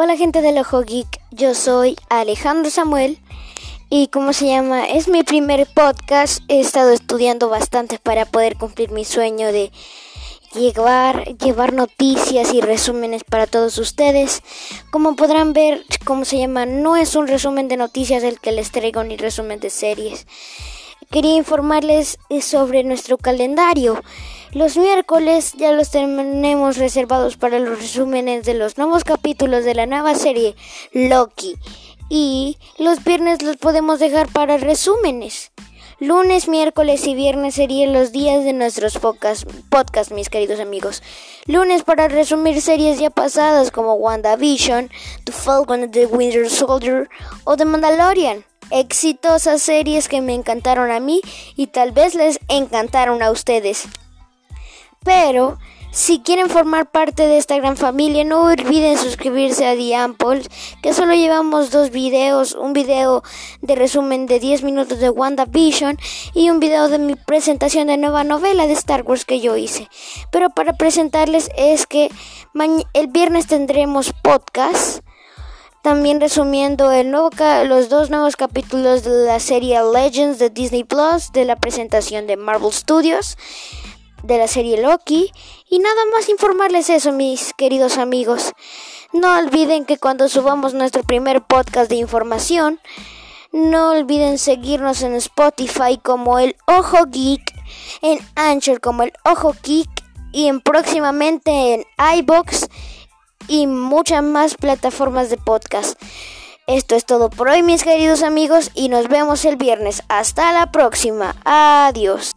Hola gente del Ojo Geek, yo soy Alejandro Samuel y como se llama, es mi primer podcast, he estado estudiando bastante para poder cumplir mi sueño de llevar, llevar noticias y resúmenes para todos ustedes. Como podrán ver, como se llama, no es un resumen de noticias el que les traigo ni resumen de series. Quería informarles sobre nuestro calendario. Los miércoles ya los tenemos reservados para los resúmenes de los nuevos capítulos de la nueva serie Loki. Y los viernes los podemos dejar para resúmenes. Lunes, miércoles y viernes serían los días de nuestros podcasts, podcast, mis queridos amigos. Lunes para resumir series ya pasadas como WandaVision, The Falcon and the Winter Soldier o The Mandalorian. Exitosas series que me encantaron a mí y tal vez les encantaron a ustedes. Pero si quieren formar parte de esta gran familia, no olviden suscribirse a Ample, que solo llevamos dos videos, un video de resumen de 10 minutos de WandaVision y un video de mi presentación de nueva novela de Star Wars que yo hice. Pero para presentarles es que el viernes tendremos podcast. También resumiendo el nuevo los dos nuevos capítulos de la serie Legends de Disney Plus de la presentación de Marvel Studios de la serie Loki. Y nada más informarles eso, mis queridos amigos. No olviden que cuando subamos nuestro primer podcast de información, no olviden seguirnos en Spotify como el Ojo Geek, en Anchor como el Ojo Geek y en próximamente en iBox y muchas más plataformas de podcast. Esto es todo por hoy mis queridos amigos y nos vemos el viernes. Hasta la próxima. Adiós.